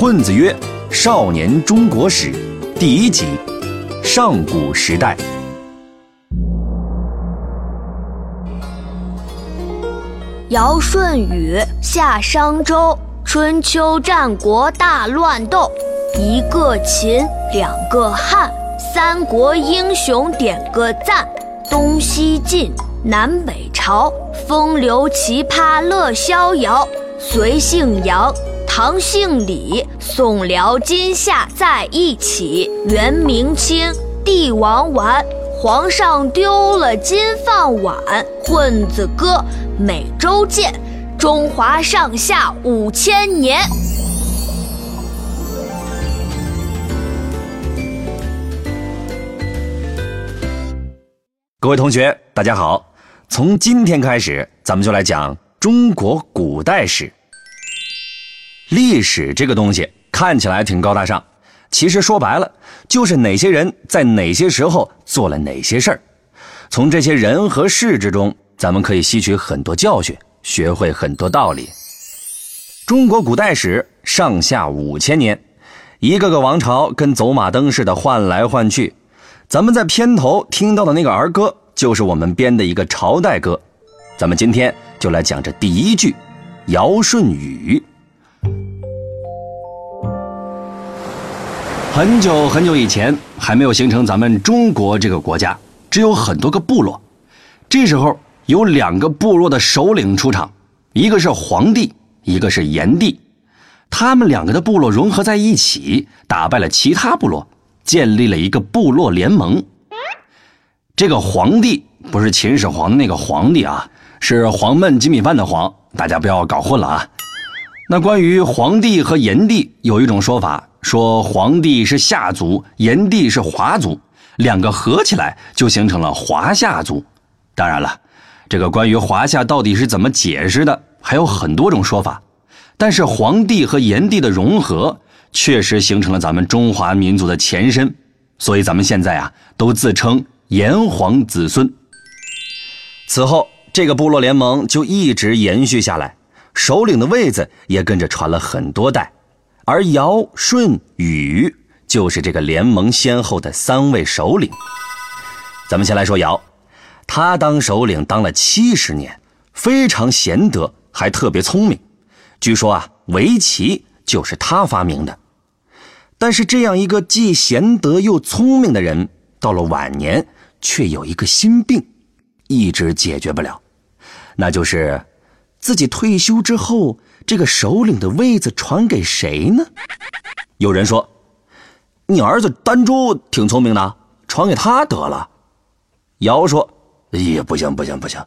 混子曰：“少年中国史，第一集，上古时代。尧舜禹夏商周，春秋战国大乱斗，一个秦，两个汉，三国英雄点个赞，东西晋，南北朝，风流奇葩乐逍遥，隋姓杨，唐姓李，宋辽金夏在一起，元明清，帝王丸。皇上丢了金饭碗，混子哥每周见，中华上下五千年。各位同学，大家好！从今天开始，咱们就来讲中国古代史。历史这个东西看起来挺高大上。其实说白了，就是哪些人在哪些时候做了哪些事儿，从这些人和事之中，咱们可以吸取很多教训，学会很多道理。中国古代史上下五千年，一个个王朝跟走马灯似的换来换去。咱们在片头听到的那个儿歌，就是我们编的一个朝代歌。咱们今天就来讲这第一句：尧舜禹。很久很久以前，还没有形成咱们中国这个国家，只有很多个部落。这时候有两个部落的首领出场，一个是黄帝，一个是炎帝。他们两个的部落融合在一起，打败了其他部落，建立了一个部落联盟。这个黄帝不是秦始皇的那个皇帝啊，是黄焖鸡米饭的黄，大家不要搞混了啊。那关于黄帝和炎帝，有一种说法。说黄帝是夏族，炎帝是华族，两个合起来就形成了华夏族。当然了，这个关于华夏到底是怎么解释的，还有很多种说法。但是黄帝和炎帝的融合，确实形成了咱们中华民族的前身。所以咱们现在啊，都自称炎黄子孙。此后，这个部落联盟就一直延续下来，首领的位子也跟着传了很多代。而尧、舜、禹就是这个联盟先后的三位首领。咱们先来说尧，他当首领当了七十年，非常贤德，还特别聪明。据说啊，围棋就是他发明的。但是这样一个既贤德又聪明的人，到了晚年却有一个心病，一直解决不了，那就是自己退休之后。这个首领的位子传给谁呢？有人说：“你儿子丹朱挺聪明的，传给他得了。”尧说：“也不行，不行，不行，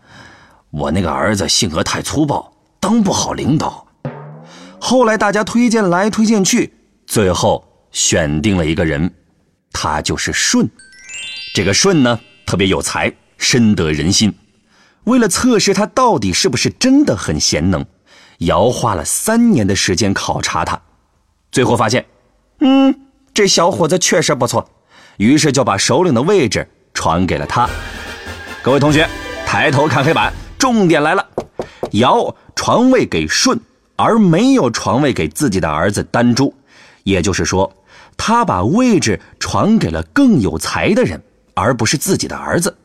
我那个儿子性格太粗暴，当不好领导。”后来大家推荐来推荐去，最后选定了一个人，他就是舜。这个舜呢，特别有才，深得人心。为了测试他到底是不是真的很贤能。尧花了三年的时间考察他，最后发现，嗯，这小伙子确实不错，于是就把首领的位置传给了他。各位同学，抬头看黑板，重点来了：尧传位给舜，而没有传位给自己的儿子丹朱，也就是说，他把位置传给了更有才的人，而不是自己的儿子。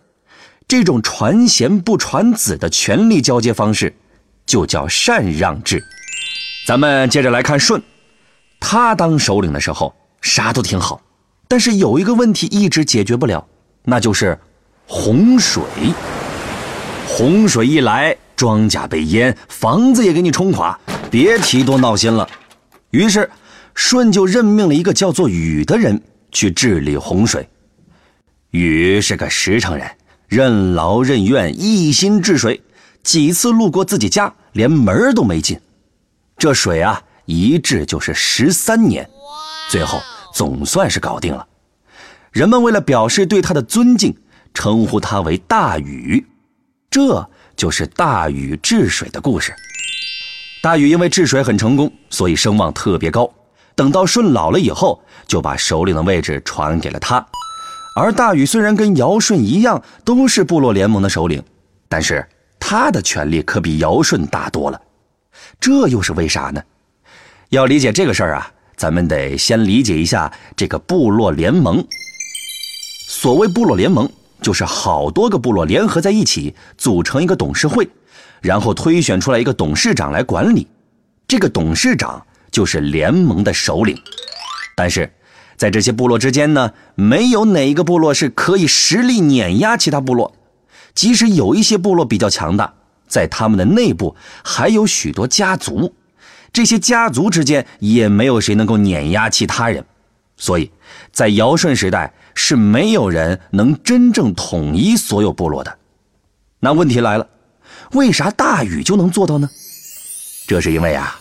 这种传贤不传子的权力交接方式。就叫禅让制。咱们接着来看舜，他当首领的时候啥都挺好，但是有一个问题一直解决不了，那就是洪水。洪水一来，庄稼被淹，房子也给你冲垮，别提多闹心了。于是，舜就任命了一个叫做禹的人去治理洪水。禹是个实诚人，任劳任怨，一心治水。几次路过自己家，连门都没进，这水啊，一治就是十三年，最后总算是搞定了。人们为了表示对他的尊敬，称呼他为大禹，这就是大禹治水的故事。大禹因为治水很成功，所以声望特别高。等到舜老了以后，就把首领的位置传给了他。而大禹虽然跟尧舜一样，都是部落联盟的首领，但是。他的权力可比尧舜大多了，这又是为啥呢？要理解这个事儿啊，咱们得先理解一下这个部落联盟。所谓部落联盟，就是好多个部落联合在一起，组成一个董事会，然后推选出来一个董事长来管理。这个董事长就是联盟的首领。但是，在这些部落之间呢，没有哪一个部落是可以实力碾压其他部落。即使有一些部落比较强大，在他们的内部还有许多家族，这些家族之间也没有谁能够碾压其他人。所以，在尧舜时代是没有人能真正统一所有部落的。那问题来了，为啥大禹就能做到呢？这是因为啊，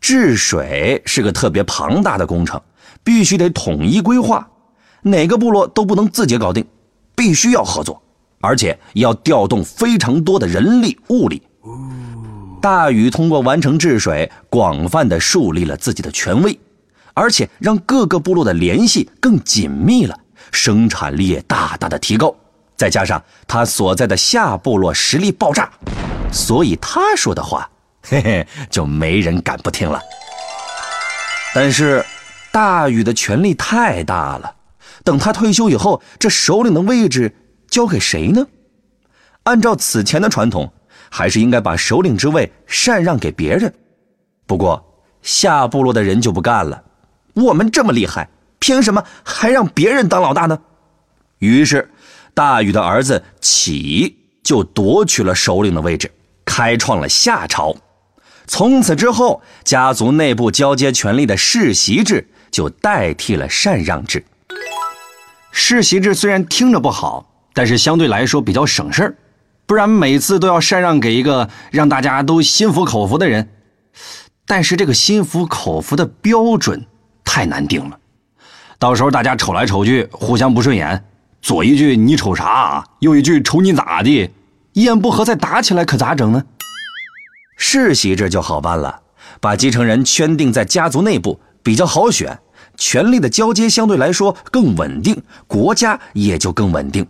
治水是个特别庞大的工程。必须得统一规划，哪个部落都不能自己搞定，必须要合作，而且要调动非常多的人力物力。大禹通过完成治水，广泛的树立了自己的权威，而且让各个部落的联系更紧密了，生产力也大大的提高。再加上他所在的夏部落实力爆炸，所以他说的话，嘿嘿，就没人敢不听了。但是。大禹的权力太大了，等他退休以后，这首领的位置交给谁呢？按照此前的传统，还是应该把首领之位禅让给别人。不过夏部落的人就不干了，我们这么厉害，凭什么还让别人当老大呢？于是，大禹的儿子启就夺取了首领的位置，开创了夏朝。从此之后，家族内部交接权力的世袭制。就代替了禅让制。世袭制虽然听着不好，但是相对来说比较省事儿，不然每次都要禅让给一个 让大家都心服口服的人。但是这个心服口服的标准太难定了，到时候大家瞅来瞅去互相不顺眼，左一句你瞅啥，右一句瞅你咋地，一言不合再打起来，可咋整呢？世袭制就好办了，把继承人圈定在家族内部。比较好选，权力的交接相对来说更稳定，国家也就更稳定。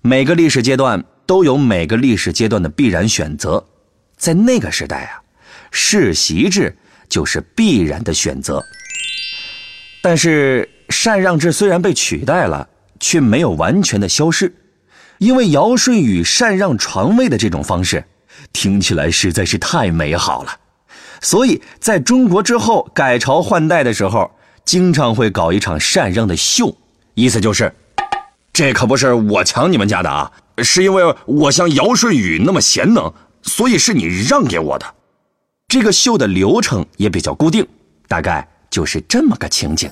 每个历史阶段都有每个历史阶段的必然选择，在那个时代啊，世袭制就是必然的选择。但是禅让制虽然被取代了，却没有完全的消失，因为尧舜禹禅让传位的这种方式，听起来实在是太美好了。所以，在中国之后改朝换代的时候，经常会搞一场禅让的秀，意思就是，这可不是我抢你们家的啊，是因为我像尧舜禹那么贤能，所以是你让给我的。这个秀的流程也比较固定，大概就是这么个情景。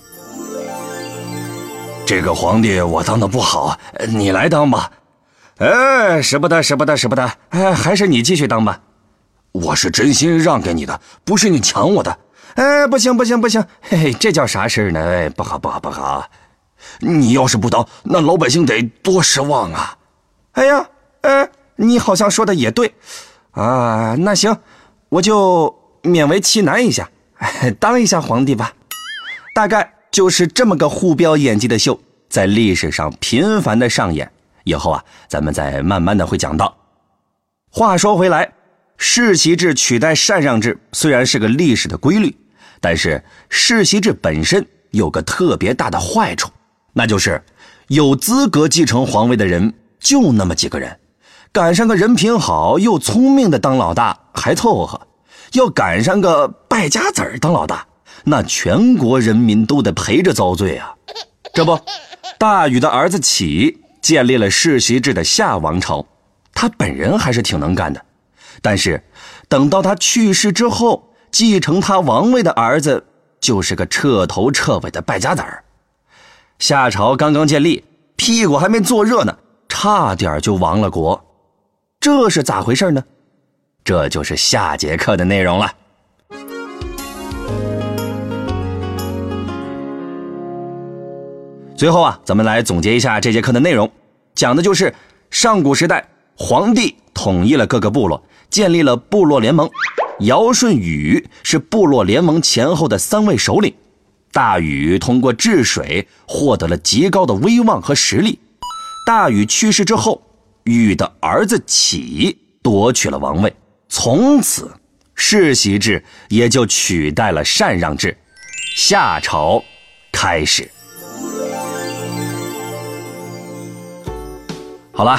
这个皇帝我当的不好，你来当吧。哎，使不得，使不得，使不得，哎，还是你继续当吧。我是真心让给你的，不是你抢我的。哎，不行不行不行，嘿嘿，这叫啥事呢？哎，不好不好不好！你要是不当，那老百姓得多失望啊！哎呀，哎，你好像说的也对，啊，那行，我就勉为其难一下，当一下皇帝吧。大概就是这么个互飙演技的秀，在历史上频繁的上演。以后啊，咱们再慢慢的会讲到。话说回来。世袭制取代禅让制虽然是个历史的规律，但是世袭制本身有个特别大的坏处，那就是有资格继承皇位的人就那么几个人，赶上个人品好又聪明的当老大还凑合，要赶上个败家子儿当老大，那全国人民都得陪着遭罪啊！这不，大禹的儿子启建立了世袭制的夏王朝，他本人还是挺能干的。但是，等到他去世之后，继承他王位的儿子就是个彻头彻尾的败家子儿。夏朝刚刚建立，屁股还没坐热呢，差点就亡了国。这是咋回事呢？这就是下节课的内容了。最后啊，咱们来总结一下这节课的内容，讲的就是上古时代皇帝统一了各个部落。建立了部落联盟，尧舜禹是部落联盟前后的三位首领。大禹通过治水获得了极高的威望和实力。大禹去世之后，禹的儿子启夺取了王位，从此世袭制也就取代了禅让制。夏朝开始。好了，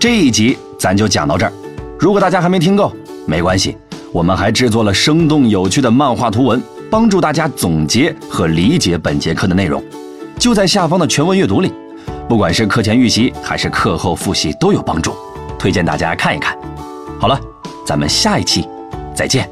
这一集咱就讲到这儿。如果大家还没听够，没关系，我们还制作了生动有趣的漫画图文，帮助大家总结和理解本节课的内容，就在下方的全文阅读里。不管是课前预习还是课后复习都有帮助，推荐大家看一看。好了，咱们下一期再见。